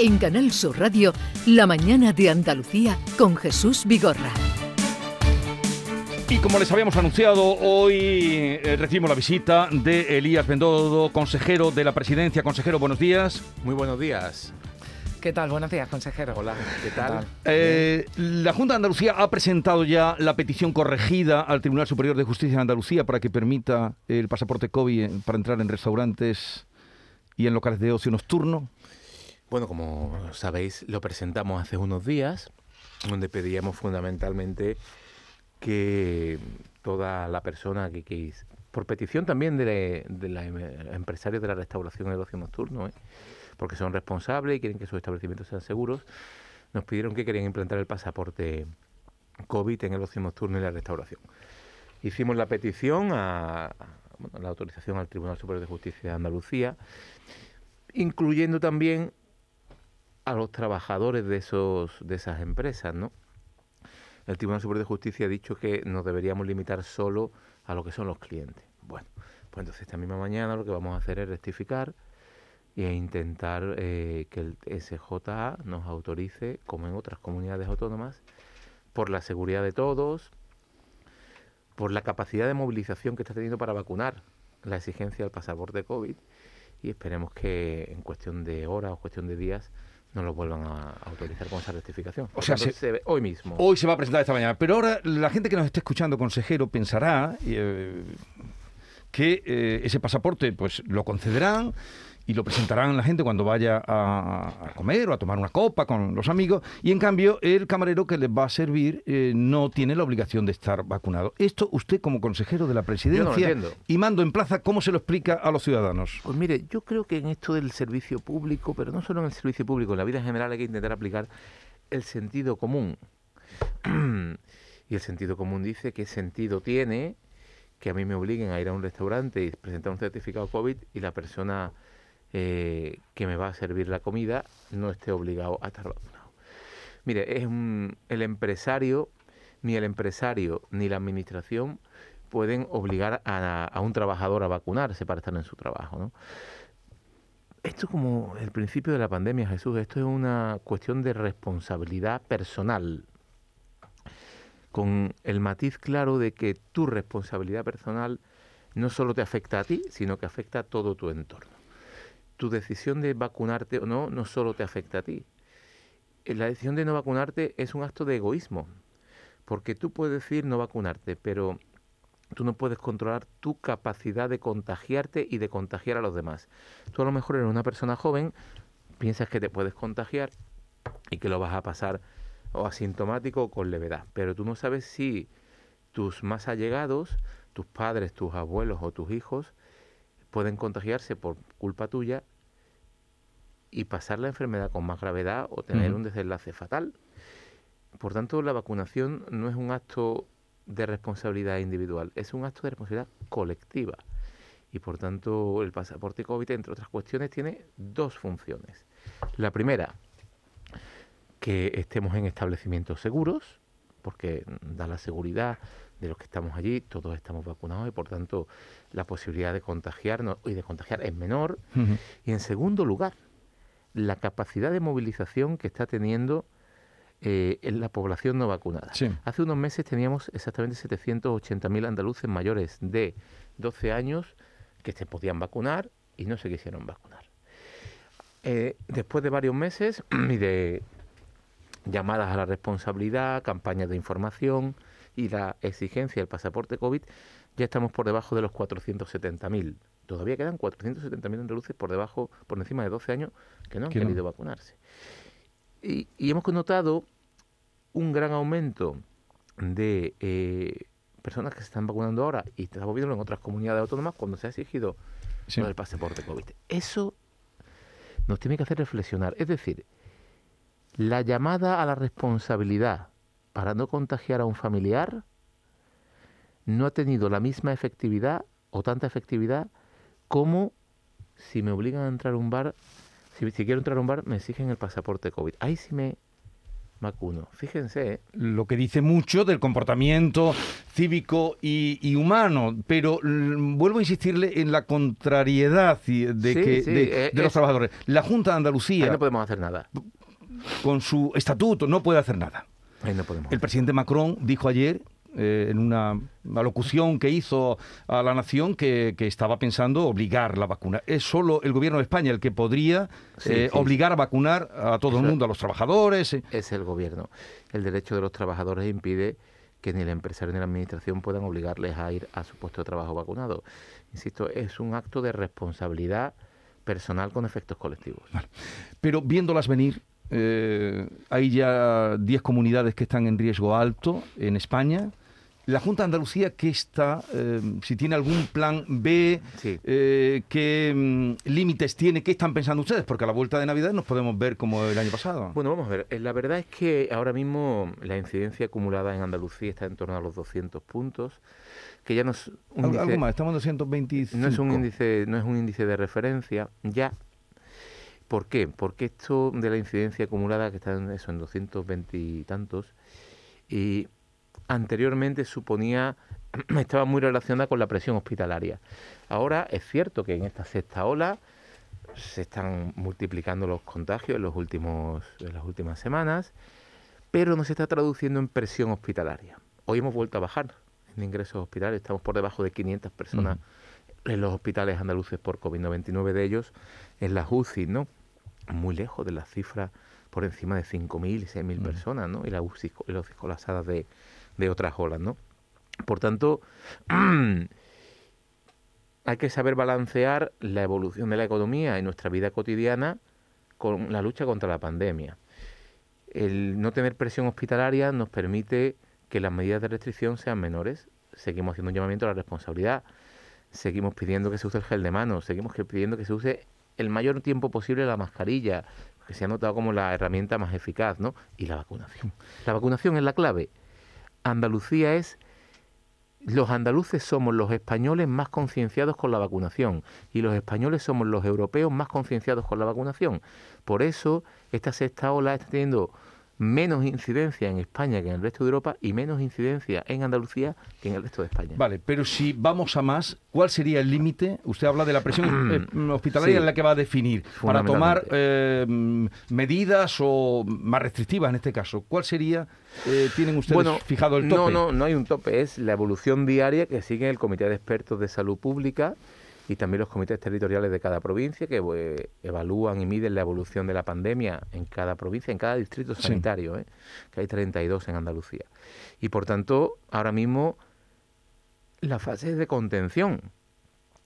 En Canal Sur Radio, La mañana de Andalucía con Jesús Vigorra. Y como les habíamos anunciado, hoy eh, recibimos la visita de Elías Bendodo, consejero de la presidencia. Consejero, buenos días. Muy buenos días. ¿Qué tal? Buenos días, consejero. Hola, ¿qué tal? Eh, la Junta de Andalucía ha presentado ya la petición corregida al Tribunal Superior de Justicia de Andalucía para que permita el pasaporte COVID para entrar en restaurantes y en locales de ocio nocturno. Bueno, como sabéis, lo presentamos hace unos días, donde pedíamos fundamentalmente que toda la persona que, que por petición también de, los empresarios de la restauración y el ocio nocturno, ¿eh? porque son responsables y quieren que sus establecimientos sean seguros, nos pidieron que querían implantar el pasaporte COVID en el ocio nocturno y la restauración. Hicimos la petición a, la autorización al Tribunal Superior de Justicia de Andalucía, incluyendo también a los trabajadores de esos de esas empresas, ¿no? El Tribunal Superior de Justicia ha dicho que nos deberíamos limitar solo a lo que son los clientes. Bueno, pues entonces esta misma mañana lo que vamos a hacer es rectificar e intentar eh, que el SJA nos autorice, como en otras comunidades autónomas, por la seguridad de todos, por la capacidad de movilización que está teniendo para vacunar la exigencia del pasaporte COVID y esperemos que en cuestión de horas o cuestión de días no lo vuelvan a autorizar con esa rectificación. O sea, se, hoy mismo. Hoy se va a presentar esta mañana. Pero ahora la gente que nos esté escuchando, consejero, pensará eh, que eh, ese pasaporte pues lo concederán y lo presentarán la gente cuando vaya a, comer o a tomar una copa con los amigos y en cambio el camarero que les va a servir eh, no tiene la obligación de estar vacunado. Esto usted como consejero de la presidencia y mando en plaza, ¿cómo se lo explica a los ciudadanos? Pues mire, yo creo que en esto del servicio público, pero no solo en el servicio público, en la vida en general hay que intentar aplicar el sentido común. y el sentido común dice qué sentido tiene que a mí me obliguen a ir a un restaurante y presentar un certificado COVID y la persona eh, que me va a servir la comida no esté obligado a estar vacunado. Mire, es el empresario, ni el empresario ni la administración pueden obligar a, un trabajador a vacunarse para estar en su trabajo. ¿no? Esto es como el principio de la pandemia, Jesús, esto es una cuestión de responsabilidad personal, con el matiz claro de que tu responsabilidad personal no solo te afecta a ti, sino que afecta a todo tu entorno tu decisión de vacunarte o no no solo te afecta a ti. Eh, la decisión de no vacunarte es un acto de egoísmo, porque tú puedes decir no vacunarte, pero tú no puedes controlar tu capacidad de contagiarte y de contagiar a los demás. Tú a lo mejor eres una persona joven, piensas que te puedes contagiar y que lo vas a pasar o asintomático o con levedad, pero tú no sabes si tus más allegados, tus padres, tus abuelos o tus hijos, pueden contagiarse por culpa tuya y pasar la enfermedad con más gravedad o tener un desenlace fatal. Por tanto, la vacunación no es un acto de responsabilidad individual, es un acto de responsabilidad colectiva. Y por tanto, el pasaporte COVID, entre otras cuestiones, tiene dos funciones. La primera, que estemos en establecimientos seguros, porque da la seguridad de los que estamos allí, todos estamos vacunados y por tanto la posibilidad de contagiarnos y de contagiar es menor. Y en segundo lugar, la capacidad de movilización que está teniendo eh, en la población no vacunada. Hace unos meses teníamos exactamente 780.000 andaluces mayores de 12 años que se podían vacunar y no se quisieron vacunar. Eh, después de varios meses y de llamadas a la responsabilidad, campañas de información, y la exigencia del pasaporte COVID, ya estamos por debajo de los 470.000. Todavía quedan 470.000 andaluces por debajo, por encima de 12 años, que no han querido vacunarse. Y, hemos notado un gran aumento de eh, personas que se están vacunando ahora y estamos viendo en otras comunidades autónomas cuando se ha exigido el pasaporte COVID. Eso nos tiene que hacer reflexionar. Es decir, la llamada a la responsabilidad para no contagiar a un familiar no ha tenido la misma efectividad o tanta efectividad como si me obligan a entrar a un bar, si, quiero entrar a un bar me exigen el pasaporte COVID. Ahí sí me vacuno. Fíjense. ¿eh? Lo que dice mucho del comportamiento cívico y, humano, pero vuelvo a insistirle en la contrariedad de, que, de, los trabajadores. La Junta de Andalucía... Ahí no podemos hacer nada. Con su estatuto no puede hacer nada. Ahí no podemos. El presidente Macron dijo ayer eh, en una alocución que hizo a la nación que, estaba pensando obligar la vacuna. Es solo el gobierno de España el que podría eh, obligar a vacunar a todo el mundo, a los trabajadores. Eh. Es el gobierno. El derecho de los trabajadores impide que ni el empresario ni la administración puedan obligarles a ir a su puesto de trabajo vacunado. Insisto, es un acto de responsabilidad personal con efectos colectivos. Pero viéndolas venir, hay ya 10 comunidades que están en riesgo alto en España. La Junta de Andalucía, ¿qué está? Eh, si tiene algún plan B, eh, ¿qué mm, límites tiene? ¿Qué están pensando ustedes? Porque a la vuelta de Navidad nos podemos ver como el año pasado. Bueno, vamos a ver. Eh, la verdad es que ahora mismo la incidencia acumulada en Andalucía está en torno a los 200 puntos que ya no es un índice, más, estamos en 225. No es un índice, no es un índice de referencia ya. ¿Por qué? Porque esto de la incidencia acumulada que está en eso en 220 y tantos y anteriormente suponía estaba muy relacionada con la presión hospitalaria. Ahora es cierto que en esta sexta ola se están multiplicando los contagios en, los últimos, en las últimas semanas, pero no se está traduciendo en presión hospitalaria. Hoy hemos vuelto a bajar en ingresos hospitalarios, estamos por debajo de 500 personas en los hospitales andaluces por COVID-99 de ellos en las UCI, ¿no? Muy lejos de las cifras por encima de 5.000 y 6.000 personas, ¿no? Y las UCI, las colapsadas de, de otras olas, ¿no? Por tanto, hay que saber balancear la evolución de la economía en nuestra vida cotidiana con la lucha contra la pandemia. El no tener presión hospitalaria nos permite que las medidas de restricción sean menores. Seguimos haciendo un llamamiento a la responsabilidad. Seguimos pidiendo que se use el gel de mano. Seguimos pidiendo que se use el mayor tiempo posible la mascarilla, que se ha notado como la herramienta más eficaz, ¿no? Y la vacunación. La vacunación es la clave. Andalucía es los andaluces somos los españoles más concienciados con la vacunación y los españoles somos los europeos más concienciados con la vacunación. Por eso esta sexta ola está teniendo menos incidencia en España que en el resto de Europa y menos incidencia en Andalucía que en el resto de España. Vale, pero si vamos a más, ¿cuál sería el límite? Usted habla de la presión eh, hospitalaria en la que va a definir para tomar eh, medidas o más restrictivas en este caso. ¿Cuál sería? Eh, ¿Tienen ustedes fijado el tope? No, no, no hay un tope. Es la evolución diaria que sigue el Comité de Expertos de Salud Pública y también los comités territoriales de cada provincia que eh, evalúan y miden la evolución de la pandemia en cada provincia, en cada distrito sanitario, ¿eh? que hay 32 en Andalucía. Y por tanto, ahora mismo la fase es de contención.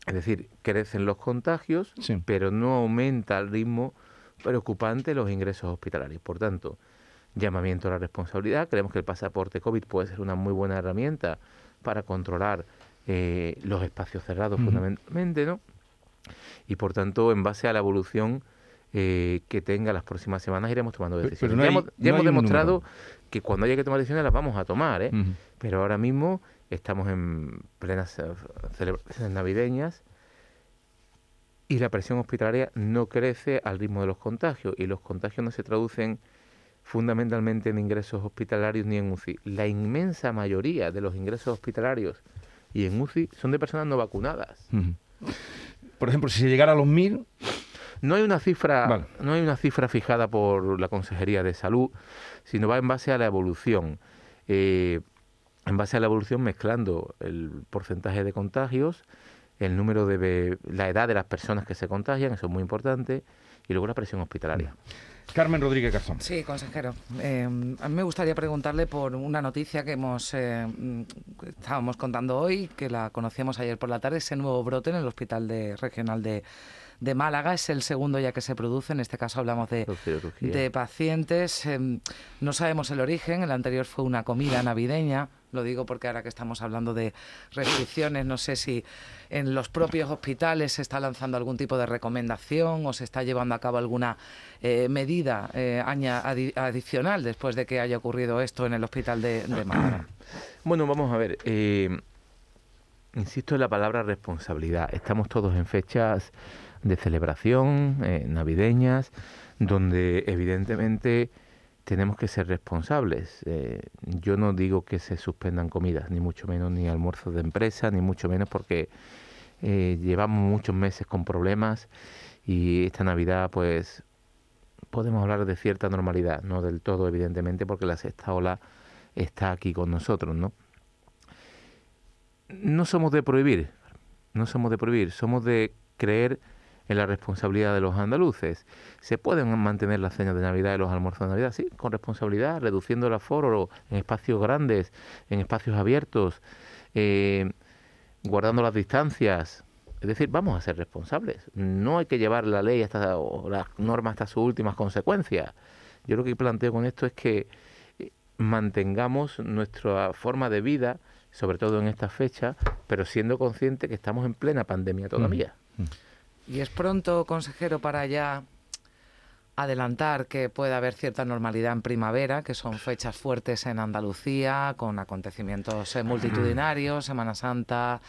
Es decir, crecen los contagios, pero no aumenta el ritmo preocupante los ingresos hospitalarios. Por tanto, llamamiento a la responsabilidad. Creemos que el pasaporte COVID puede ser una muy buena herramienta para controlar eh, los espacios cerrados fundamentalmente, ¿no? Y por tanto, en base a la evolución eh, que tenga las próximas semanas, iremos tomando decisiones. ya hemos, demostrado que cuando haya que tomar decisiones las vamos a tomar, ¿eh? Pero ahora mismo estamos en plenas celebraciones navideñas y la presión hospitalaria no crece al ritmo de los contagios y los contagios no se traducen fundamentalmente en ingresos hospitalarios ni en UCI. La inmensa mayoría de los ingresos hospitalarios y en UCI son de personas no vacunadas. Por ejemplo, si se llegara a los mil... No hay una cifra, no hay una cifra fijada por la Consejería de Salud, sino va en base a la evolución. Eh, en base a la evolución mezclando el porcentaje de contagios, el número de la edad de las personas que se contagian, eso es muy importante, y luego la presión hospitalaria. Carmen Rodríguez Garzón. Sí, consejero. Eh, a mí me gustaría preguntarle por una noticia que hemos eh, estábamos contando hoy, que la conocíamos ayer por la tarde, ese nuevo brote en el Hospital de, Regional de, de Málaga. Es el segundo ya que se produce. En este caso hablamos de, de pacientes. Em, no sabemos el origen. El anterior fue una comida navideña. Lo digo porque ahora que estamos hablando de restricciones, no sé si en los propios hospitales se está lanzando algún tipo de recomendación o se está llevando a cabo alguna eh, medida eh, adicional después de que haya ocurrido esto en el hospital de, de Málaga. Bueno, vamos a ver. Eh, insisto en la palabra responsabilidad. Estamos todos en fechas de celebración, eh, navideñas, donde evidentemente tenemos que ser responsables. Eh, yo no digo que se suspendan comidas, ni mucho menos ni almuerzos de empresa, ni mucho menos porque eh, llevamos muchos meses con problemas y esta Navidad pues podemos hablar de cierta normalidad, no del todo evidentemente porque la sexta ola está aquí con nosotros, ¿no? No somos de prohibir, no somos de prohibir, somos de creer en la responsabilidad de los andaluces. ¿Se pueden mantener las cenas de Navidad y los almuerzos de Navidad? Sí, con responsabilidad, reduciendo el aforo en espacios grandes, en espacios abiertos, eh, guardando las distancias. Es decir, vamos a ser responsables. No hay que llevar la ley hasta, o las normas hasta sus últimas consecuencias. Yo lo que planteo con esto es que eh, mantengamos nuestra forma de vida, sobre todo en esta fecha, pero siendo conscientes que estamos en plena pandemia todavía. Mm. Y es pronto, consejero, para ya adelantar que puede haber cierta normalidad en primavera, que son fechas fuertes en Andalucía, con acontecimientos eh, multitudinarios, Semana Santa,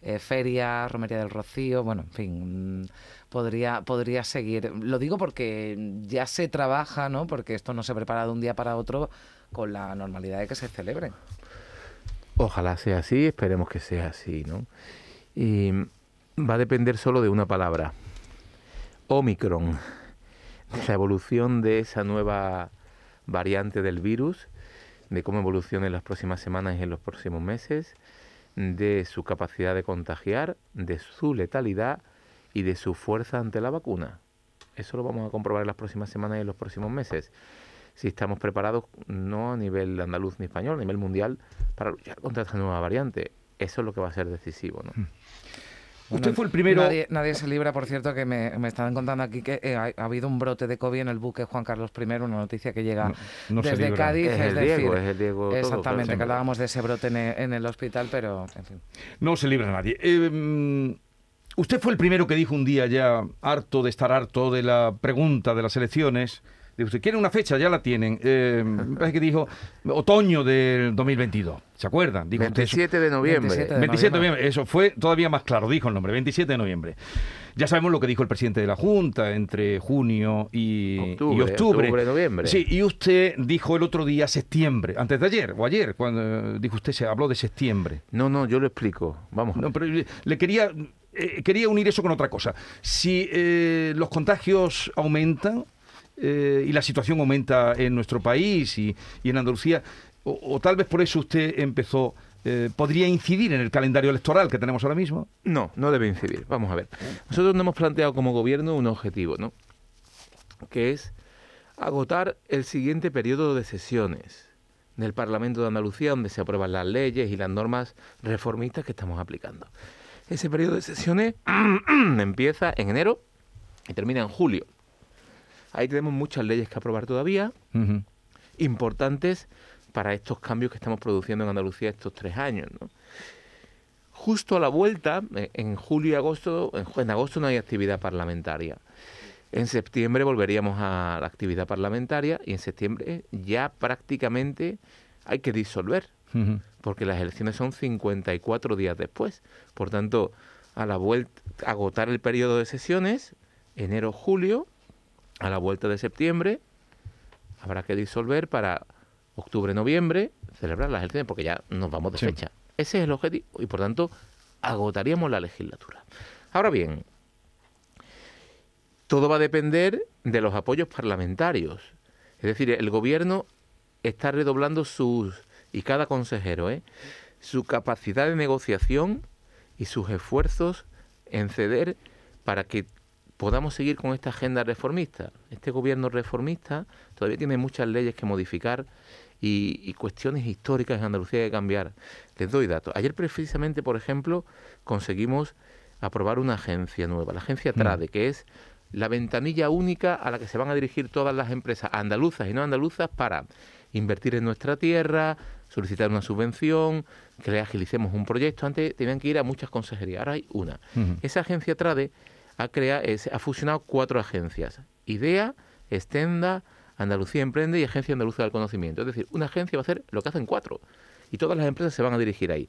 eh, feria, Romería del Rocío, bueno, en fin, mm, podría, podría seguir. Lo digo porque ya se trabaja, ¿no? Porque esto no se prepara de un día para otro con la normalidad de que se celebren. Ojalá sea así, esperemos que sea así, ¿no? Y va a depender solo de una palabra. Omicron. La evolución de esa nueva variante del virus, de cómo evoluciona en las próximas semanas y en los próximos meses, de su capacidad de contagiar, de su letalidad y de su fuerza ante la vacuna. Eso lo vamos a comprobar en las próximas semanas y en los próximos meses. Si estamos preparados, no a nivel andaluz ni español, a nivel mundial, para luchar contra esta nueva variante. Eso es lo que va a ser decisivo. ¿no? Hmm. Usted fue el primero. Nadie, se libra, por cierto, que me, me estaban contando aquí que eh, ha, habido un brote de COVID en el buque Juan Carlos I, una noticia que llega desde Cádiz. Es, el Diego, es el Diego exactamente, que hablábamos de ese brote en el, hospital, pero en fin. No se libra nadie. Eh, usted fue el primero que dijo un día ya, harto de estar harto de la pregunta de las elecciones usted quiere una fecha, ya la tienen. Eh, me parece que dijo otoño del 2022. ¿Se acuerdan? Dijo 27 de noviembre. 27 de, noviembre. Eso fue todavía más claro, dijo el nombre, 27 de noviembre. Ya sabemos lo que dijo el presidente de la Junta entre junio y octubre. Y octubre. noviembre. Sí, y usted dijo el otro día septiembre, antes de ayer o ayer, cuando dijo usted, se habló de septiembre. No, no, yo lo explico. Vamos. No, pero le quería, eh, quería unir eso con otra cosa. Si eh, los contagios aumentan, eh, y la situación aumenta en nuestro país y, en Andalucía, o, tal vez por eso usted empezó, eh, ¿podría incidir en el calendario electoral que tenemos ahora mismo? No, no debe incidir. Vamos a ver. Nosotros nos hemos planteado como gobierno un objetivo, ¿no? Que es agotar el siguiente periodo de sesiones del Parlamento de Andalucía, donde se aprueban las leyes y las normas reformistas que estamos aplicando. Ese periodo de sesiones empieza en enero y termina en julio. Ahí tenemos muchas leyes que aprobar todavía, importantes para estos cambios que estamos produciendo en Andalucía estos tres años. Justo a la vuelta, eh, en julio y agosto, en, agosto no hay actividad parlamentaria. En septiembre volveríamos a la actividad parlamentaria y en septiembre ya prácticamente hay que disolver, porque las elecciones son 54 días después. Por tanto, a la vuelta, agotar el periodo de sesiones, enero-julio, a la vuelta de septiembre habrá que disolver para octubre-noviembre celebrar las elecciones porque ya nos vamos de fecha. Ese es el objetivo y por tanto agotaríamos la legislatura. Ahora bien, todo va a depender de los apoyos parlamentarios. Es decir, el gobierno está redoblando sus, y cada consejero, ¿eh? su capacidad de negociación y sus esfuerzos en ceder para que podamos seguir con esta agenda reformista. Este gobierno reformista todavía tiene muchas leyes que modificar y, cuestiones históricas en Andalucía que cambiar. Les doy datos. Ayer precisamente, por ejemplo, conseguimos aprobar una agencia nueva, la agencia mm. TRADE, que es la ventanilla única a la que se van a dirigir todas las empresas andaluzas y no andaluzas para invertir en nuestra tierra, solicitar una subvención, que le agilicemos un proyecto. Antes tenían que ir a muchas consejerías, ahora hay una. Esa agencia TRADE ha, creado, ha fusionado cuatro agencias. IDEA, Estenda, Andalucía Emprende y Agencia Andaluza del Conocimiento. Es decir, una agencia va a hacer lo que hacen cuatro. Y todas las empresas se van a dirigir ahí.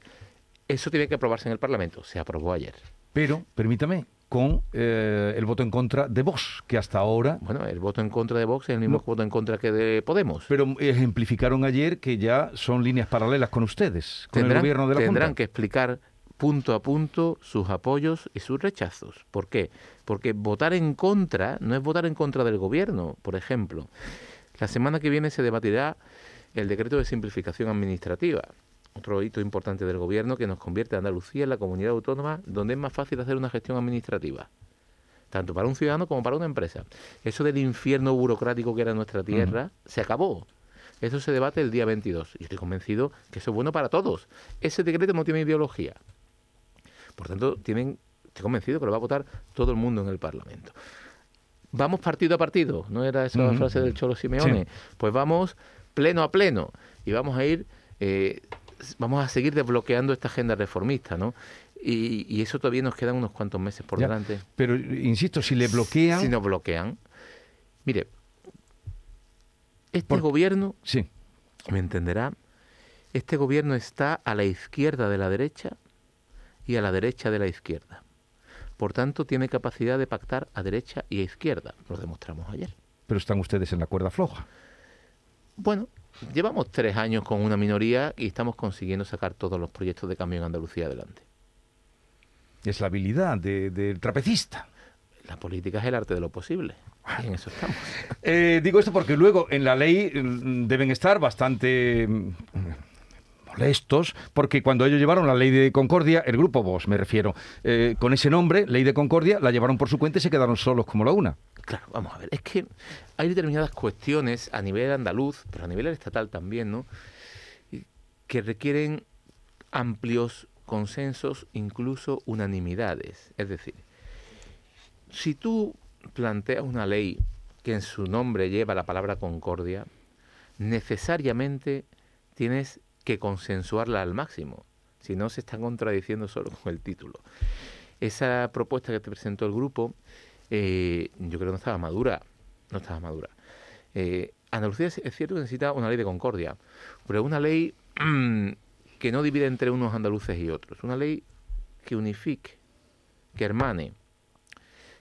Eso tiene que aprobarse en el Parlamento. Se aprobó ayer. Pero, permítame, con eh, el voto en contra de Vox, que hasta ahora... Bueno, el voto en contra de Vox es el mismo voto en contra que de Podemos. Pero ejemplificaron ayer que ya son líneas paralelas con ustedes, con el gobierno de la Tendrán que explicar punto a punto sus apoyos y sus rechazos. ¿Por qué? Porque votar en contra no es votar en contra del gobierno, por ejemplo. La semana que viene se debatirá el decreto de simplificación administrativa, otro hito importante del gobierno que nos convierte a Andalucía en la comunidad autónoma donde es más fácil hacer una gestión administrativa, tanto para un ciudadano como para una empresa. Eso del infierno burocrático que era nuestra tierra se acabó. Eso se debate el día 22 y estoy convencido que eso es bueno para todos. Ese decreto no tiene ideología. Por tanto, tienen, estoy convencido que lo va a votar todo el mundo en el Parlamento. Vamos partido a partido, ¿no era esa la frase del Cholo Simeone? Pues vamos pleno a pleno y vamos a ir, eh, vamos a seguir desbloqueando esta agenda reformista, ¿no? Y, eso todavía nos quedan unos cuantos meses por delante. Pero, insisto, si le bloquean... Si nos bloquean. Mire, este gobierno, sí. me entenderá, este gobierno está a la izquierda de la derecha y a la derecha de la izquierda. Por tanto, tiene capacidad de pactar a derecha y a izquierda. Lo demostramos ayer. Pero están ustedes en la cuerda floja. Bueno, llevamos tres años con una minoría y estamos consiguiendo sacar todos los proyectos de cambio en Andalucía adelante. Es la habilidad del trapecista. La política es el arte de lo posible. Y en eso estamos. Eh, digo esto porque luego en la ley mm, deben estar bastante mm, molestos, porque cuando ellos llevaron la ley de Concordia, el grupo Vos, me refiero, eh, con ese nombre, ley de Concordia, la llevaron por su cuenta y se quedaron solos como la una. Claro, vamos a ver, es que hay determinadas cuestiones a nivel andaluz, pero a nivel estatal también, ¿no? Que requieren amplios consensos, incluso unanimidades. Es decir, si tú planteas una ley que en su nombre lleva la palabra concordia, necesariamente tienes que consensuarla al máximo. Si no, se están contradiciendo solo con el título. Esa propuesta que te presentó el grupo, eh, yo creo que no estaba madura. No estaba madura. Eh, Andalucía es, cierto que necesita una ley de concordia, pero una ley que no divide entre unos andaluces y otros. Una ley que unifique, que hermane,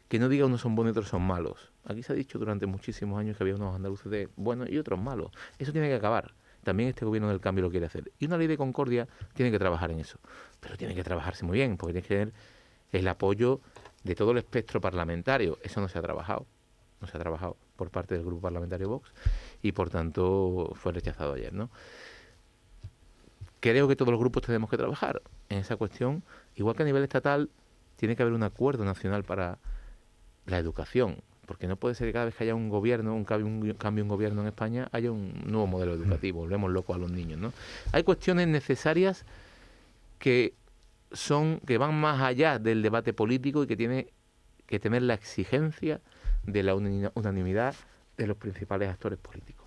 que no diga unos son buenos y otros son malos. Aquí se ha dicho durante muchísimos años que había unos andaluces de buenos y otros malos. Eso tiene que acabar. También este gobierno del cambio lo quiere hacer. Y una ley de concordia tiene que trabajar en eso. Pero tiene que trabajarse muy bien, porque tiene que tener el apoyo de todo el espectro parlamentario. Eso no se ha trabajado. No se ha trabajado por parte del grupo parlamentario Vox y por tanto fue rechazado ayer, ¿no? Creo que todos los grupos tenemos que trabajar en esa cuestión, igual que a nivel estatal tiene que haber un acuerdo nacional para la educación, porque no puede ser que cada vez que haya un gobierno, un cambio, un cambio en gobierno en España, haya un nuevo modelo educativo, volvemos locos a los niños, ¿no? Hay cuestiones necesarias que son, que van más allá del debate político y que tiene que tener la exigencia de la unanimidad de los principales actores políticos.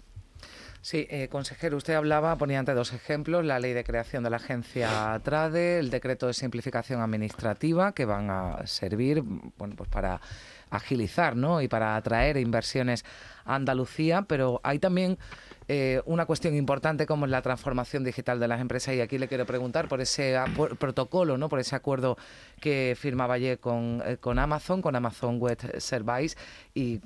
Sí, eh, consejero, usted hablaba, ponía ante dos ejemplos, la ley de creación de la agencia TRADE, el decreto de simplificación administrativa, que van a servir bueno, pues para agilizar ¿no? y para atraer inversiones a Andalucía, pero hay también eh, una cuestión importante como es la transformación digital de las empresas y aquí le quiero preguntar por ese protocolo, ¿no? por ese acuerdo que firmaba ayer con, eh, con Amazon, con Amazon Web Service y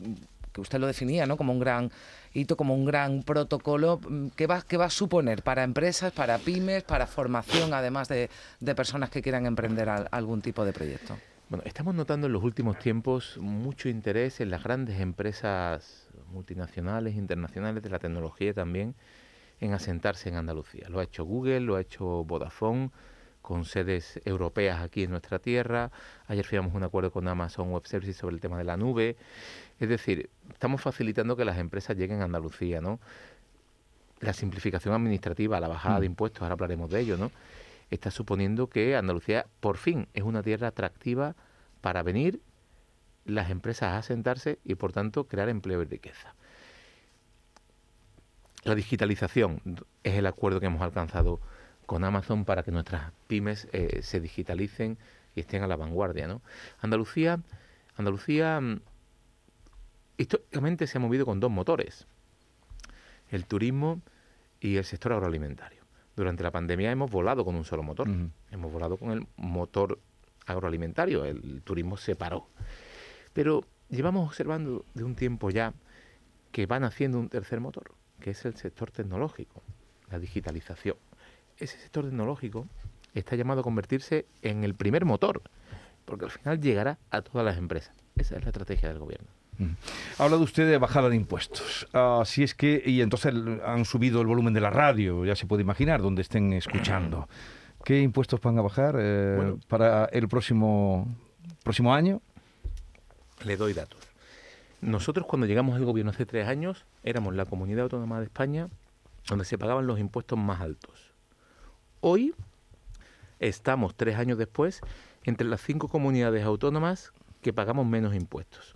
que usted lo definía ¿no? como un gran hito, como un gran protocolo. ¿Qué va, qué va a suponer para empresas, para pymes, para formación, además de, de personas que quieran emprender algún tipo de proyecto? Bueno, estamos notando en los últimos tiempos mucho interés en las grandes empresas multinacionales, internacionales de la tecnología también, en asentarse en Andalucía. Lo ha hecho Google, lo ha hecho Vodafone, con sedes europeas aquí en nuestra tierra. Ayer firmamos un acuerdo con Amazon Web Services sobre el tema de la nube. Es decir, estamos facilitando que las empresas lleguen a Andalucía, ¿no? La simplificación administrativa, la bajada de mm. impuestos, ahora hablaremos de ello, ¿no? está suponiendo que Andalucía por fin es una tierra atractiva para venir las empresas a asentarse y por tanto crear empleo y riqueza. La digitalización es el acuerdo que hemos alcanzado con Amazon para que nuestras pymes eh, se digitalicen y estén a la vanguardia. ¿no? Andalucía, Andalucía mm, históricamente se ha movido con dos motores, el turismo y el sector agroalimentario durante la pandemia hemos volado con un solo motor. Hemos volado con el motor agroalimentario, el turismo se paró. Pero llevamos observando de un tiempo ya que van haciendo un tercer motor, que es el sector tecnológico, la digitalización. Ese sector tecnológico está llamado a convertirse en el primer motor, porque al final llegará a todas las empresas. Esa es la estrategia del gobierno. Mm. Ha hablado usted de bajada de impuestos. Así es que, y entonces han subido el volumen de la radio, ya se puede imaginar, donde estén escuchando. ¿Qué impuestos van a bajar eh, para el próximo, próximo año? Le doy datos. Nosotros cuando llegamos al gobierno hace tres años éramos la comunidad autónoma de España donde se pagaban los impuestos más altos. Hoy estamos tres años después entre las cinco comunidades autónomas que pagamos menos impuestos.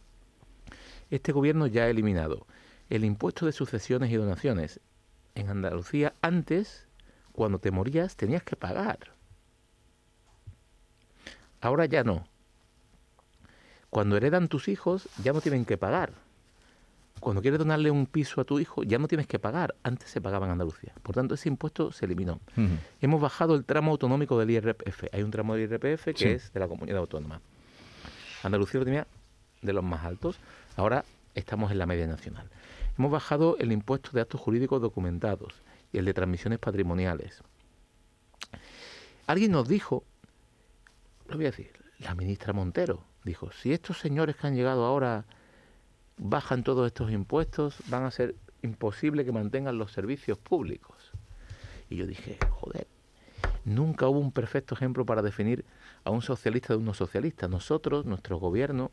Este gobierno ya ha eliminado el impuesto de sucesiones y donaciones. En Andalucía antes, cuando te morías, tenías que pagar. Ahora ya no. Cuando heredan tus hijos, ya no tienen que pagar. Cuando quieres donarle un piso a tu hijo, ya no tienes que pagar. Antes se pagaba en Andalucía. Por tanto, ese impuesto se eliminó. Hemos bajado el tramo autonómico del IRPF. Hay un tramo del IRPF que es de la comunidad autónoma. Andalucía lo tenía de los más altos. Ahora estamos en la media nacional. Hemos bajado el impuesto de actos jurídicos documentados y el de transmisiones patrimoniales. Alguien nos dijo, lo voy a decir, la ministra Montero dijo, si estos señores que han llegado ahora bajan todos estos impuestos, van a ser imposible que mantengan los servicios públicos. Y yo dije, joder, nunca hubo un perfecto ejemplo para definir a un socialista de unos socialistas. Nosotros, nuestro gobierno,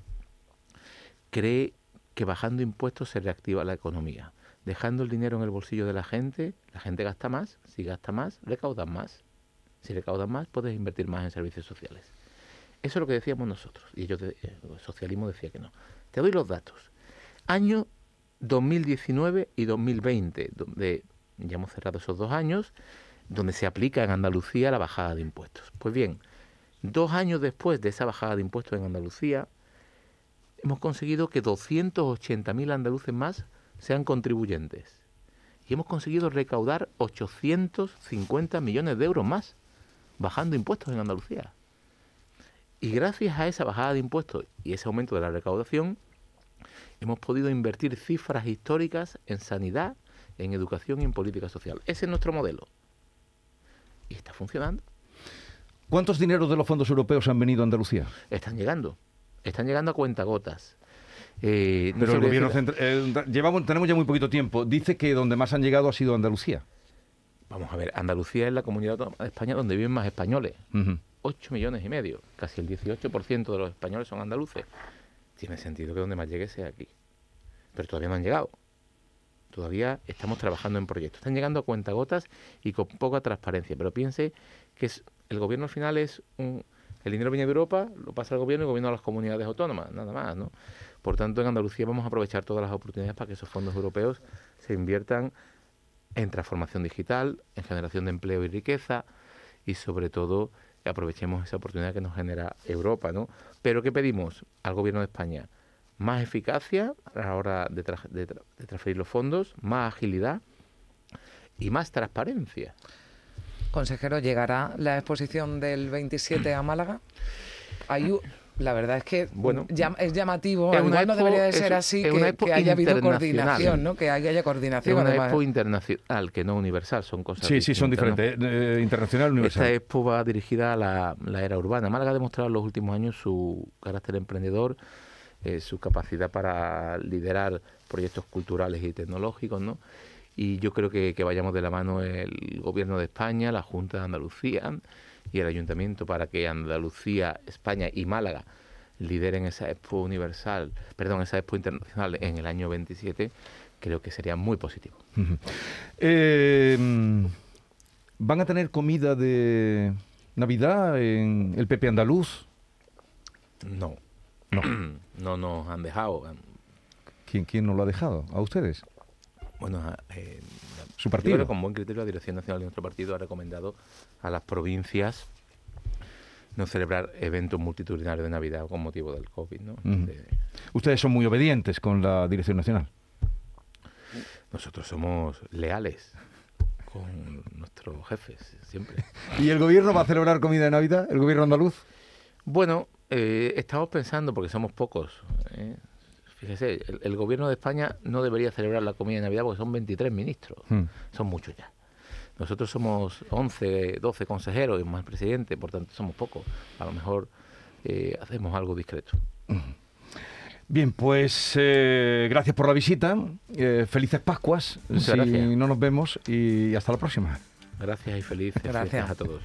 cree que bajando impuestos se reactiva la economía. Dejando el dinero en el bolsillo de la gente, la gente gasta más, si gasta más, recaudan más. Si recaudan más, puedes invertir más en servicios sociales. Eso es lo que decíamos nosotros, y ellos, el socialismo decía que no. Te doy los datos. Año 2019 y 2020, donde ya hemos cerrado esos dos años, donde se aplica en Andalucía la bajada de impuestos. Pues bien, dos años después de esa bajada de impuestos en Andalucía, hemos conseguido que 280.000 andaluces más sean contribuyentes. Y hemos conseguido recaudar 850 millones de euros más, bajando impuestos en Andalucía. Y gracias a esa bajada de impuestos y ese aumento de la recaudación, hemos podido invertir cifras históricas en sanidad, en educación y en política social. Ese es nuestro modelo. Y está funcionando. ¿Cuántos dineros de los fondos europeos han venido a Andalucía? Están llegando están llegando a cuentagotas. Eh, Pero el gobierno central, eh, llevamos, tenemos ya muy poquito tiempo. Dice que donde más han llegado ha sido Andalucía. Vamos a ver, Andalucía es la comunidad de España donde viven más españoles. 8 millones y medio. Casi el 18% de los españoles son andaluces. Tiene sentido que donde más llegue sea aquí. Pero todavía no han llegado. Todavía estamos trabajando en proyectos. Están llegando a cuentagotas y con poca transparencia. Pero piense que es, el gobierno al final es un, el dinero viene de Europa, lo pasa el gobierno y el gobierno a las comunidades autónomas, nada más, ¿no? Por tanto, en Andalucía vamos a aprovechar todas las oportunidades para que esos fondos europeos se inviertan en transformación digital, en generación de empleo y riqueza y sobre todo aprovechemos esa oportunidad que nos genera Europa, ¿no? Pero ¿qué pedimos al gobierno de España? Más eficacia a la hora de, transferir los fondos, más agilidad y más transparencia. Consejero, ¿llegará la exposición del 27 a Málaga? La verdad es que bueno, es llamativo, es no debería de ser así, que, haya habido coordinación, ¿no? que haya, coordinación. Es una expo internacional, que no universal, son cosas Sí, sí, son diferentes, eh, internacional universal. Esta expo va dirigida a la, era urbana. Málaga ha demostrado en los últimos años su carácter emprendedor, eh, su capacidad para liderar proyectos culturales y tecnológicos, ¿no? y yo creo que, vayamos de la mano el Gobierno de España, la Junta de Andalucía y el Ayuntamiento para que Andalucía, España y Málaga lideren esa Expo Universal, perdón, esa Expo Internacional en el año 27, creo que sería muy positivo. Em, ¿Van a tener comida de Navidad en el Pepe Andaluz? No. No. no nos han dejado. ¿Quién, ¿Quién nos lo ha dejado? ¿A ustedes? Bueno, eh, su partido. con buen criterio la Dirección Nacional de nuestro partido ha recomendado a las provincias no celebrar eventos multitudinarios de Navidad con motivo del COVID. ¿no? Ustedes son muy obedientes con la Dirección Nacional. Nosotros somos leales con nuestros jefes, siempre. ¿Y el gobierno va a celebrar comida de Navidad? ¿El gobierno andaluz? Bueno, eh, estamos pensando, porque somos pocos, ¿eh? Fíjese, el, el gobierno de España no debería celebrar la comida de Navidad porque son 23 ministros, Hmm. son muchos ya. Nosotros somos 11, 12 consejeros y más presidente, por tanto somos pocos. A lo mejor eh, hacemos algo discreto. Bien, pues eh, gracias por la visita. eh, felices Pascuas. Muchas si gracias. no nos vemos y hasta la próxima. Gracias y felices Gracias. a todos.